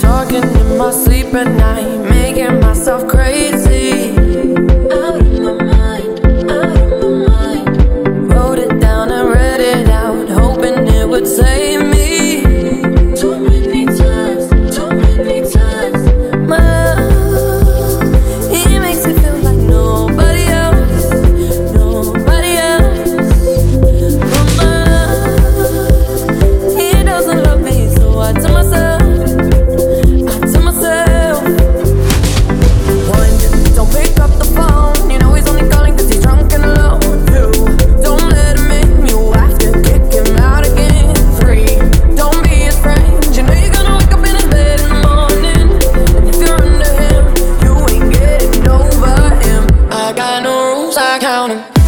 Talking in my sleep at night, making myself crazy. times I counted.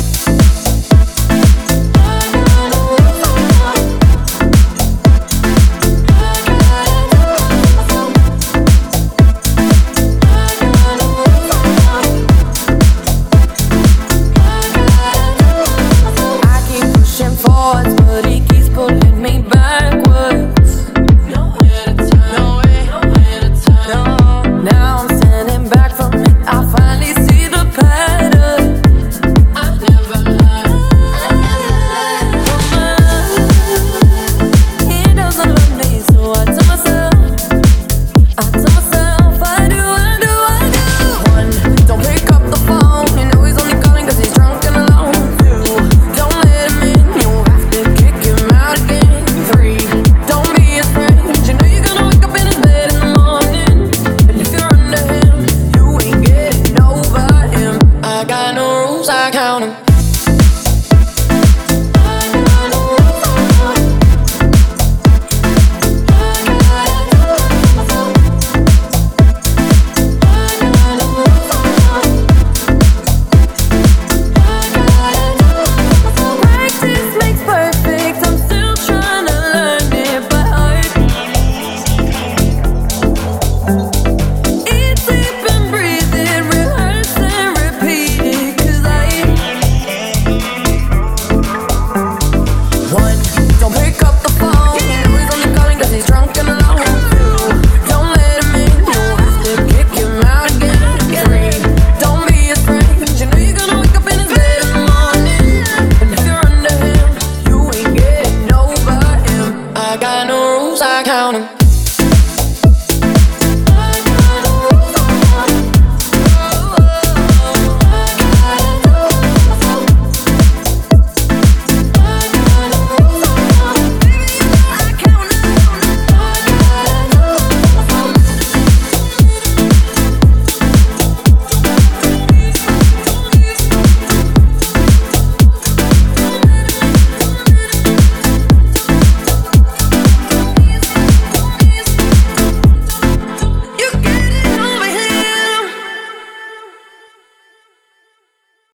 got no rules, I count them.